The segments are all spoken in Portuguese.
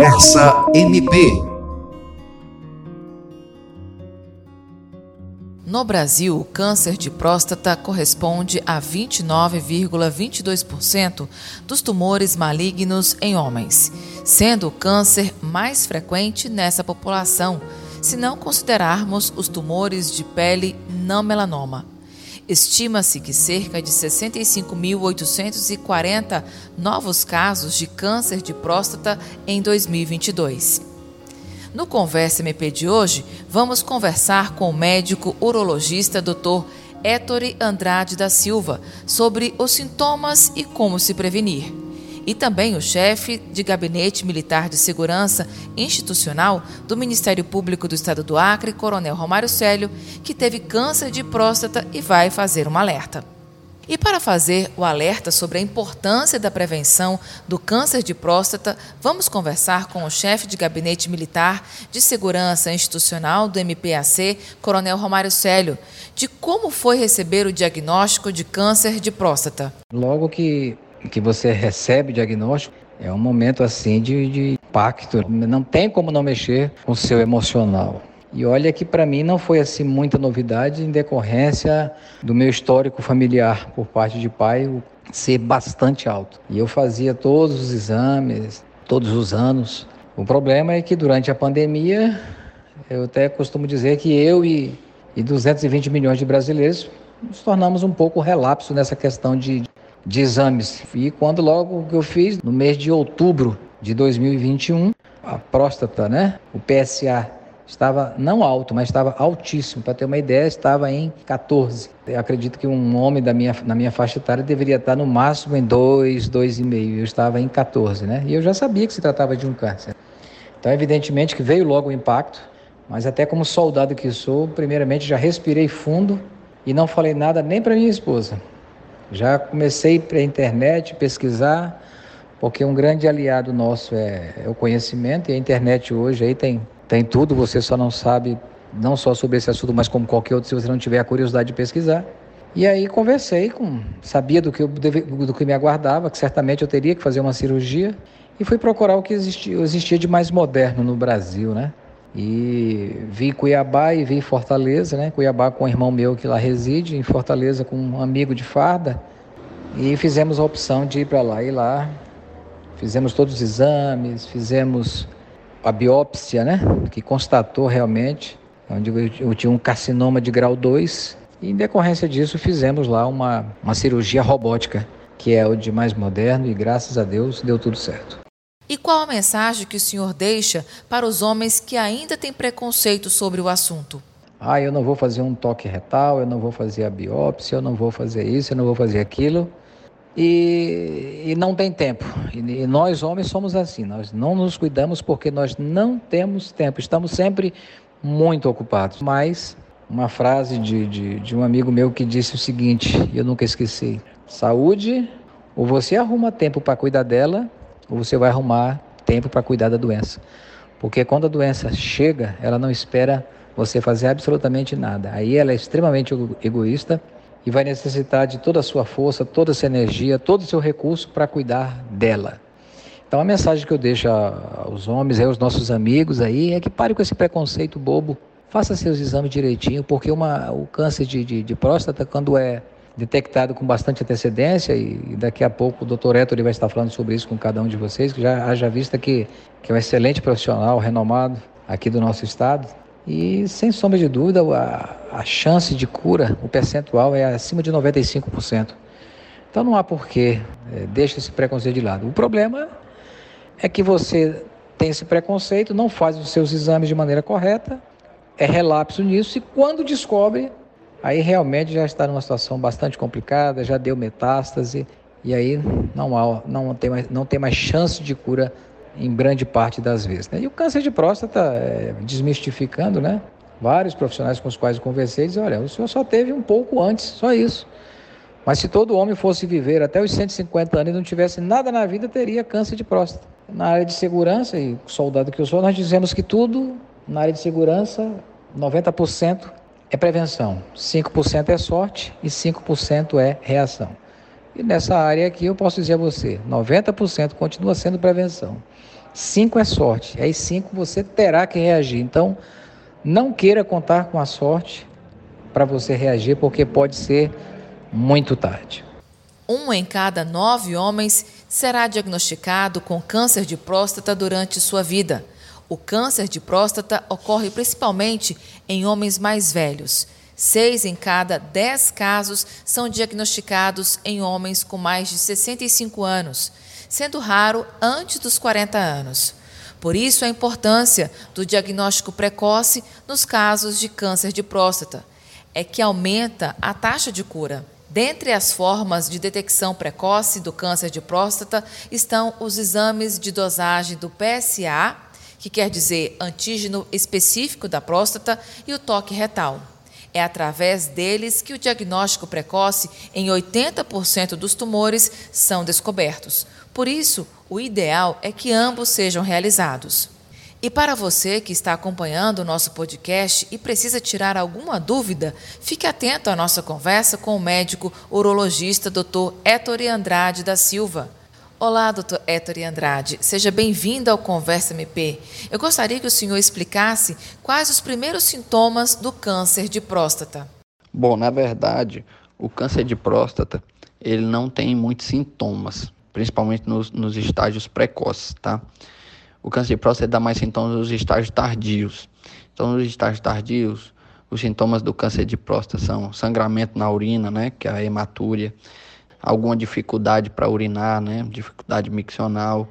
Conversa MP. No Brasil, o câncer de próstata corresponde a 29,22% dos tumores malignos em homens, sendo o câncer mais frequente nessa população, se não considerarmos os tumores de pele não melanoma. Estima-se que cerca de 65.840 novos casos de câncer de próstata em 2022. No Conversa MP de hoje, vamos conversar com o médico urologista Dr. Ettore Andrade da Silva sobre os sintomas e como se prevenir. E também o chefe de Gabinete Militar de Segurança Institucional do Ministério Público do Estado do Acre, Coronel Romário Célio, que teve câncer de próstata e vai fazer um alerta. E para fazer o alerta sobre a importância da prevenção do câncer de próstata, vamos conversar com o chefe de gabinete militar de segurança institucional do MPAC, Coronel Romário Célio, de como foi receber o diagnóstico de câncer de próstata. Logo que, que você recebe diagnóstico, é um momento assim de, de impacto. Não tem como não mexer com o seu emocional. E olha que para mim não foi assim muita novidade em decorrência do meu histórico familiar por parte de pai ser bastante alto. E eu fazia todos os exames, todos os anos. O problema é que durante a pandemia, eu até costumo dizer que eu e, e 220 milhões de brasileiros nos tornamos um pouco relapso nessa questão de, de exames. E quando logo que eu fiz, no mês de outubro de 2021, a próstata, né, o PSA estava não alto, mas estava altíssimo. Para ter uma ideia, estava em 14. Eu acredito que um homem da minha, na minha faixa etária deveria estar no máximo em 2, 2,5. Eu estava em 14, né? E eu já sabia que se tratava de um câncer. Então, evidentemente que veio logo o impacto, mas até como soldado que sou, primeiramente já respirei fundo e não falei nada nem para minha esposa. Já comecei para a internet pesquisar, porque um grande aliado nosso é, é o conhecimento e a internet hoje aí tem tem tudo, você só não sabe não só sobre esse assunto, mas como qualquer outro, se você não tiver a curiosidade de pesquisar. E aí conversei com, sabia do que, eu, do que me aguardava, que certamente eu teria que fazer uma cirurgia, e fui procurar o que existia, existia de mais moderno no Brasil, né? E vi Cuiabá e vi Fortaleza, né? Cuiabá com um irmão meu que lá reside, em Fortaleza com um amigo de farda, e fizemos a opção de ir para lá. E lá fizemos todos os exames, fizemos a biópsia, né, que constatou realmente, onde eu tinha um carcinoma de grau 2, e em decorrência disso fizemos lá uma, uma cirurgia robótica, que é o de mais moderno, e graças a Deus deu tudo certo. E qual a mensagem que o senhor deixa para os homens que ainda têm preconceito sobre o assunto? Ah, eu não vou fazer um toque retal, eu não vou fazer a biópsia, eu não vou fazer isso, eu não vou fazer aquilo e, e não tem tempo. E, e, nós homens somos assim, nós não nos cuidamos porque nós não temos tempo, estamos sempre muito ocupados. Mas uma frase de, de, de um amigo meu que disse o seguinte, eu nunca esqueci: saúde, ou você arruma tempo para cuidar dela, ou você vai arrumar tempo para cuidar da doença. Porque quando a doença chega, ela não espera você fazer absolutamente nada. Aí ela é extremamente egoísta e vai necessitar de toda a sua força, toda a sua energia, todo o seu recurso para cuidar dela. Então a mensagem que eu deixo aos homens, aos nossos amigos aí, é que pare com esse preconceito bobo, faça seus exames direitinho, porque uma, o câncer de, de, de próstata, quando é detectado com bastante antecedência, e daqui a pouco o doutor Héctor vai estar falando sobre isso com cada um de vocês, que já haja vista que, que é um excelente profissional, renomado aqui do nosso estado, e sem sombra de dúvida, a, a chance de cura, o percentual é acima de 95%. Então não há porquê, é, deixa esse preconceito de lado. O problema é que você tem esse preconceito, não faz os seus exames de maneira correta, é relapso nisso e quando descobre, aí realmente já está numa situação bastante complicada, já deu metástase e aí não, há, não, tem, mais, não tem mais chance de cura em grande parte das vezes. Né? E o câncer de próstata, é, desmistificando, né? Vários profissionais com os quais eu conversei dizem, olha, o senhor só teve um pouco antes, só isso. Mas se todo homem fosse viver até os 150 anos e não tivesse nada na vida, teria câncer de próstata. Na área de segurança, e soldado que eu sou, nós dizemos que tudo na área de segurança, 90% é prevenção, 5% é sorte e 5% é reação. E nessa área aqui eu posso dizer a você, 90% continua sendo prevenção Cinco é sorte. Aí cinco você terá que reagir. Então, não queira contar com a sorte para você reagir, porque pode ser muito tarde. Um em cada nove homens será diagnosticado com câncer de próstata durante sua vida. O câncer de próstata ocorre principalmente em homens mais velhos. Seis em cada dez casos são diagnosticados em homens com mais de 65 anos, sendo raro antes dos 40 anos. Por isso, a importância do diagnóstico precoce nos casos de câncer de próstata é que aumenta a taxa de cura. Dentre as formas de detecção precoce do câncer de próstata estão os exames de dosagem do PSA, que quer dizer antígeno específico da próstata, e o toque retal. É através deles que o diagnóstico precoce em 80% dos tumores são descobertos. Por isso, o ideal é que ambos sejam realizados. E para você que está acompanhando o nosso podcast e precisa tirar alguma dúvida, fique atento à nossa conversa com o médico urologista Dr. Ettore Andrade da Silva. Olá, doutor Ettore Andrade. Seja bem-vindo ao Conversa MP. Eu gostaria que o senhor explicasse quais os primeiros sintomas do câncer de próstata. Bom, na verdade, o câncer de próstata, ele não tem muitos sintomas, principalmente nos, nos estágios precoces, tá? O câncer de próstata dá mais sintomas nos estágios tardios. Então, nos estágios tardios, os sintomas do câncer de próstata são sangramento na urina, né, que é a hematúria, alguma dificuldade para urinar, né, dificuldade miccional,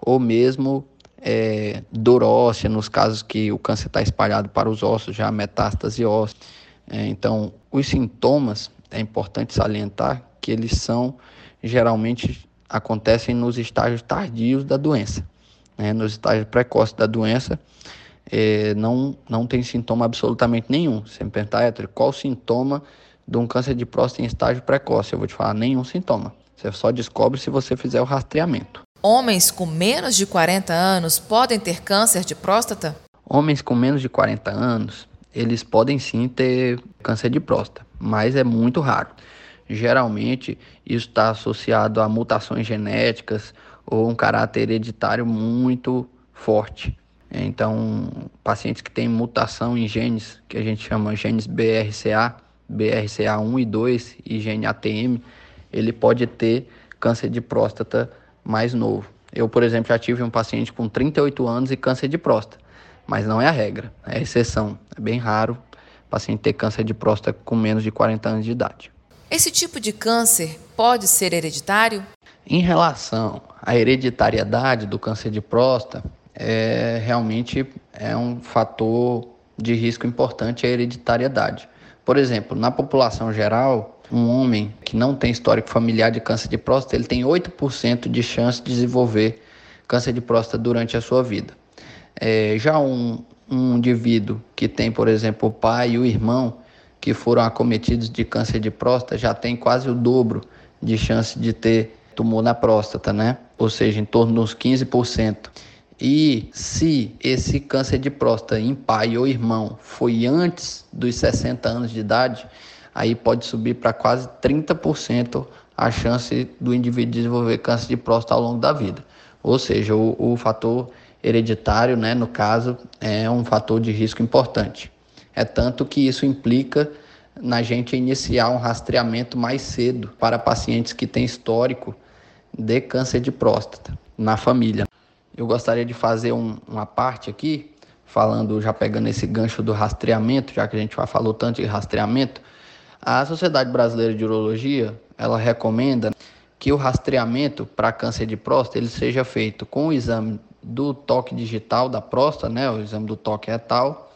ou mesmo é, dor óssea, nos casos que o câncer está espalhado para os ossos, já metástase óssea. É, então, os sintomas, é importante salientar que eles são, geralmente, acontecem nos estágios tardios da doença né, nos estágios precoces da doença, é, não, não tem sintoma absolutamente nenhum. Me perguntar, qual sintoma de um câncer de próstata em estágio precoce? Eu vou te falar, nenhum sintoma. Você só descobre se você fizer o rastreamento. Homens com menos de 40 anos podem ter câncer de próstata? Homens com menos de 40 anos, eles podem sim ter câncer de próstata, mas é muito raro. Geralmente, isso está associado a mutações genéticas ou um caráter hereditário muito forte. Então, pacientes que têm mutação em genes, que a gente chama genes BRCA, BRCA1 e 2 e gene ATM, ele pode ter câncer de próstata mais novo. Eu, por exemplo, já tive um paciente com 38 anos e câncer de próstata, mas não é a regra, é a exceção. É bem raro o paciente ter câncer de próstata com menos de 40 anos de idade. Esse tipo de câncer pode ser hereditário? Em relação à hereditariedade do câncer de próstata, é, realmente é um fator de risco importante a hereditariedade. Por exemplo, na população geral, um homem que não tem histórico familiar de câncer de próstata, ele tem 8% de chance de desenvolver câncer de próstata durante a sua vida. É, já um, um indivíduo que tem, por exemplo, o pai e o irmão que foram acometidos de câncer de próstata já tem quase o dobro de chance de ter tumor na próstata, né? Ou seja, em torno dos 15%. E se esse câncer de próstata em pai ou irmão foi antes dos 60 anos de idade, aí pode subir para quase 30% a chance do indivíduo desenvolver câncer de próstata ao longo da vida. Ou seja, o, o fator hereditário, né, no caso, é um fator de risco importante. É tanto que isso implica na gente iniciar um rastreamento mais cedo para pacientes que têm histórico de câncer de próstata na família. Eu gostaria de fazer um, uma parte aqui, falando, já pegando esse gancho do rastreamento, já que a gente já falou tanto de rastreamento. A Sociedade Brasileira de Urologia, ela recomenda que o rastreamento para câncer de próstata ele seja feito com o exame do toque digital da próstata, né, o exame do toque retal,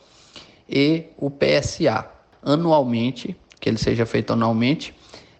e o PSA, anualmente, que ele seja feito anualmente,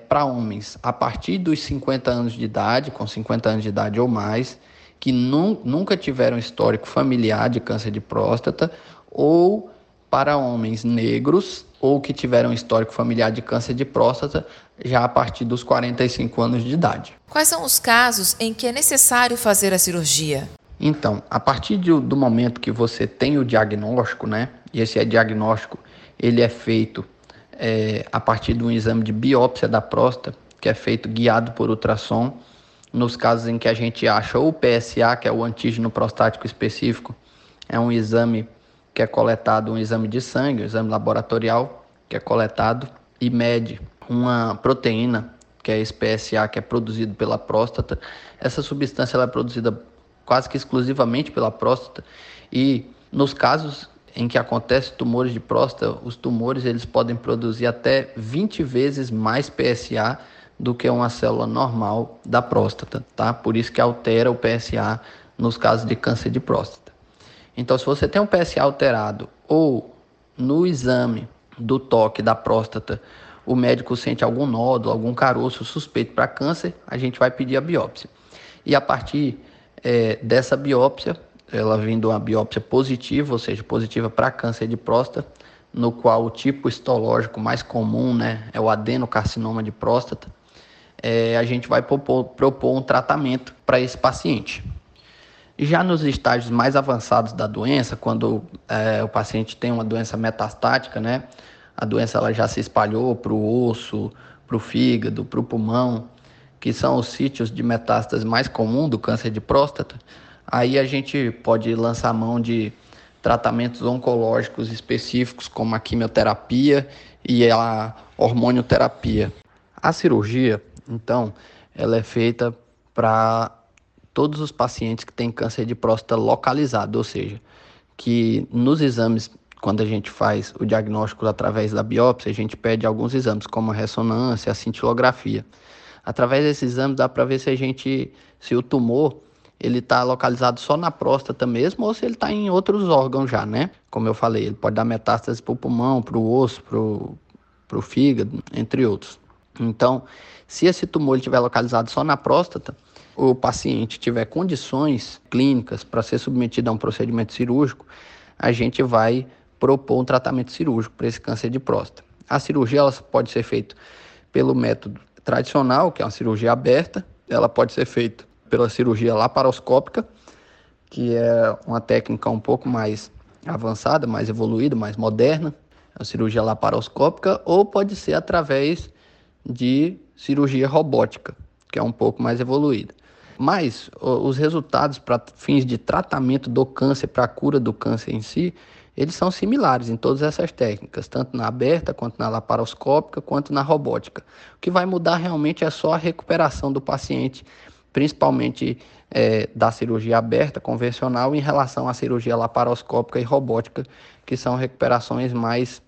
para homens a partir dos 50 anos de idade, com 50 anos de idade ou mais, que nu nunca tiveram histórico familiar de câncer de próstata, ou para homens negros ou que tiveram histórico familiar de câncer de próstata já a partir dos 45 anos de idade. Quais são os casos em que é necessário fazer a cirurgia? Então, a partir de, do momento que você tem o diagnóstico, né? E esse é diagnóstico, ele é feito é, a partir de um exame de biópsia da próstata, que é feito guiado por ultrassom. Nos casos em que a gente acha o PSA, que é o antígeno prostático específico, é um exame que é coletado, um exame de sangue, um exame laboratorial, que é coletado e mede uma proteína, que é esse PSA, que é produzido pela próstata. Essa substância ela é produzida quase que exclusivamente pela próstata e nos casos em que acontece tumores de próstata, os tumores eles podem produzir até 20 vezes mais PSA do que uma célula normal da próstata, tá? Por isso que altera o PSA nos casos de câncer de próstata. Então, se você tem um PSA alterado ou no exame do toque da próstata o médico sente algum nódulo, algum caroço suspeito para câncer, a gente vai pedir a biópsia. E a partir é, dessa biópsia, ela vindo uma biópsia positiva, ou seja, positiva para câncer de próstata, no qual o tipo histológico mais comum né, é o adenocarcinoma de próstata, é, a gente vai propor, propor um tratamento para esse paciente. Já nos estágios mais avançados da doença, quando é, o paciente tem uma doença metastática, né, a doença ela já se espalhou para o osso, para o fígado, para o pulmão, que são os sítios de metástase mais comum do câncer de próstata, aí a gente pode lançar mão de tratamentos oncológicos específicos, como a quimioterapia e a hormonioterapia. A cirurgia, então, ela é feita para todos os pacientes que têm câncer de próstata localizado, ou seja, que nos exames quando a gente faz o diagnóstico através da biópsia, a gente pede alguns exames, como a ressonância, a cintilografia. Através desses exames dá para ver se a gente, se o tumor ele está localizado só na próstata mesmo ou se ele está em outros órgãos já, né? Como eu falei, ele pode dar metástase para o pulmão, para o osso, para o fígado, entre outros. Então, se esse tumor estiver localizado só na próstata, o paciente tiver condições clínicas para ser submetido a um procedimento cirúrgico, a gente vai propor um tratamento cirúrgico para esse câncer de próstata. A cirurgia ela pode ser feita pelo método tradicional, que é uma cirurgia aberta, ela pode ser feita pela cirurgia laparoscópica, que é uma técnica um pouco mais avançada, mais evoluída, mais moderna, a cirurgia laparoscópica, ou pode ser através de cirurgia robótica, que é um pouco mais evoluída. Mas os resultados para fins de tratamento do câncer, para a cura do câncer em si, eles são similares em todas essas técnicas, tanto na aberta, quanto na laparoscópica, quanto na robótica. O que vai mudar realmente é só a recuperação do paciente, principalmente é, da cirurgia aberta convencional em relação à cirurgia laparoscópica e robótica, que são recuperações mais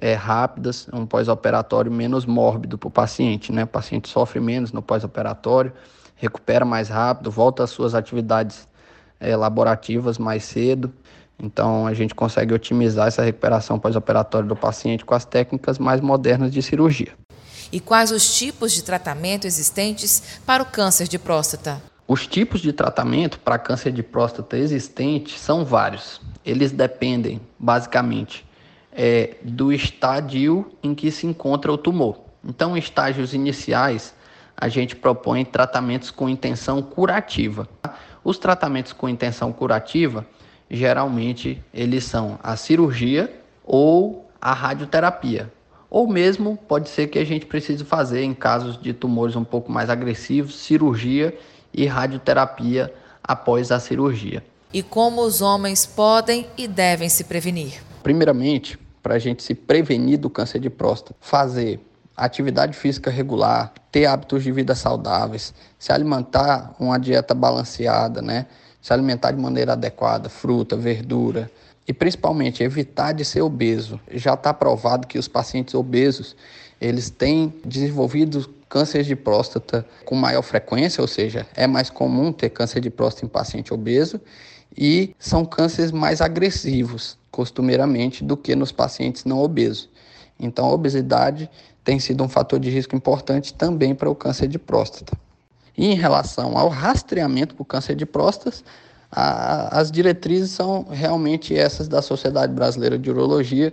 é, rápidas, um pós-operatório menos mórbido para o paciente. Né? O paciente sofre menos no pós-operatório, recupera mais rápido, volta às suas atividades é, laborativas mais cedo. Então, a gente consegue otimizar essa recuperação pós-operatória do paciente com as técnicas mais modernas de cirurgia. E quais os tipos de tratamento existentes para o câncer de próstata? Os tipos de tratamento para câncer de próstata existentes são vários. Eles dependem, basicamente, é, do estádio em que se encontra o tumor. Então, em estágios iniciais, a gente propõe tratamentos com intenção curativa. Os tratamentos com intenção curativa geralmente eles são a cirurgia ou a radioterapia. Ou mesmo pode ser que a gente precise fazer em casos de tumores um pouco mais agressivos, cirurgia e radioterapia após a cirurgia. E como os homens podem e devem se prevenir? Primeiramente, para a gente se prevenir do câncer de próstata, fazer atividade física regular, ter hábitos de vida saudáveis, se alimentar uma dieta balanceada, né? se alimentar de maneira adequada, fruta, verdura e principalmente evitar de ser obeso. Já está provado que os pacientes obesos eles têm desenvolvido câncer de próstata com maior frequência, ou seja, é mais comum ter câncer de próstata em paciente obeso e são cânceres mais agressivos, costumeiramente, do que nos pacientes não obesos. Então, a obesidade tem sido um fator de risco importante também para o câncer de próstata. E em relação ao rastreamento para o câncer de próstata, a, as diretrizes são realmente essas da Sociedade Brasileira de Urologia,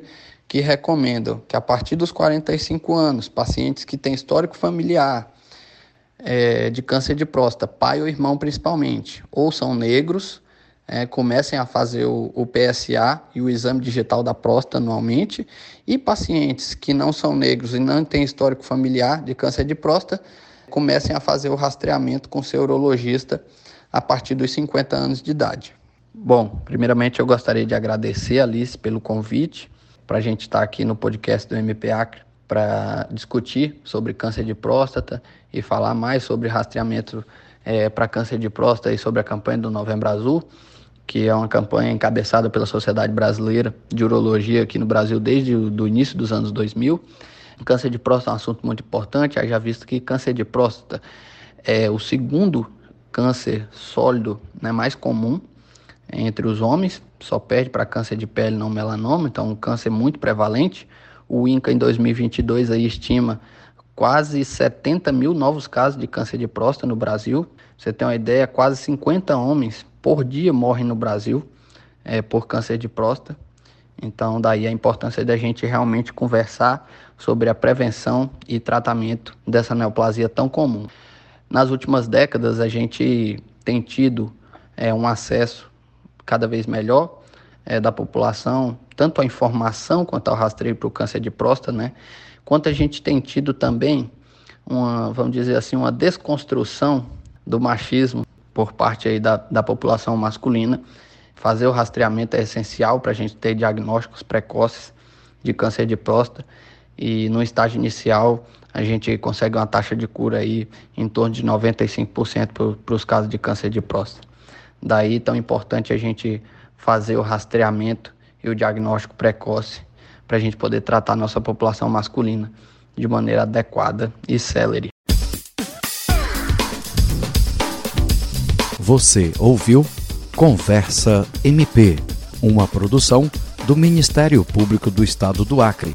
que recomendam que a partir dos 45 anos, pacientes que têm histórico familiar é, de câncer de próstata, pai ou irmão principalmente, ou são negros, é, comecem a fazer o, o, PSA e o exame digital da próstata anualmente, e pacientes que não são negros e não têm histórico familiar de câncer de próstata, comecem a fazer o rastreamento com seu urologista a partir dos 50 anos de idade. Bom, primeiramente eu gostaria de agradecer a Alice pelo convite para a gente estar aqui no podcast do MP Acre para discutir sobre câncer de próstata e falar mais sobre rastreamento é, para câncer de próstata e sobre a campanha do Novembro Azul, que é uma campanha encabeçada pela Sociedade Brasileira de Urologia aqui no Brasil desde o início dos anos 2000. Câncer de próstata é um assunto muito importante, já visto que câncer de próstata é o segundo câncer sólido né, mais comum entre os homens, só perde para câncer de pele não melanoma, então um câncer muito prevalente. O INCA em 2022 aí estima quase 70 mil novos casos de câncer de próstata no Brasil. Você tem uma ideia, quase 50 homens por dia morrem no Brasil é, por câncer de próstata. Então, daí a importância da gente realmente conversar sobre a prevenção e tratamento dessa neoplasia tão comum. Nas últimas décadas, a gente tem tido é, um acesso cada vez melhor é, da população, tanto a informação quanto ao rastreio para o câncer de próstata, né? Quanto a gente tem tido também uma, vamos dizer assim, uma desconstrução do machismo por parte aí da, da população masculina. Fazer o rastreamento é essencial para a gente ter diagnósticos precoces de câncer de próstata e no estágio inicial a gente consegue uma taxa de cura aí em torno de 95% para os casos de câncer de próstata. Daí tão importante a gente fazer o rastreamento e o diagnóstico precoce para a gente poder tratar nossa população masculina de maneira adequada e célere. Você ouviu Conversa MP, uma produção do Ministério Público do Estado do Acre.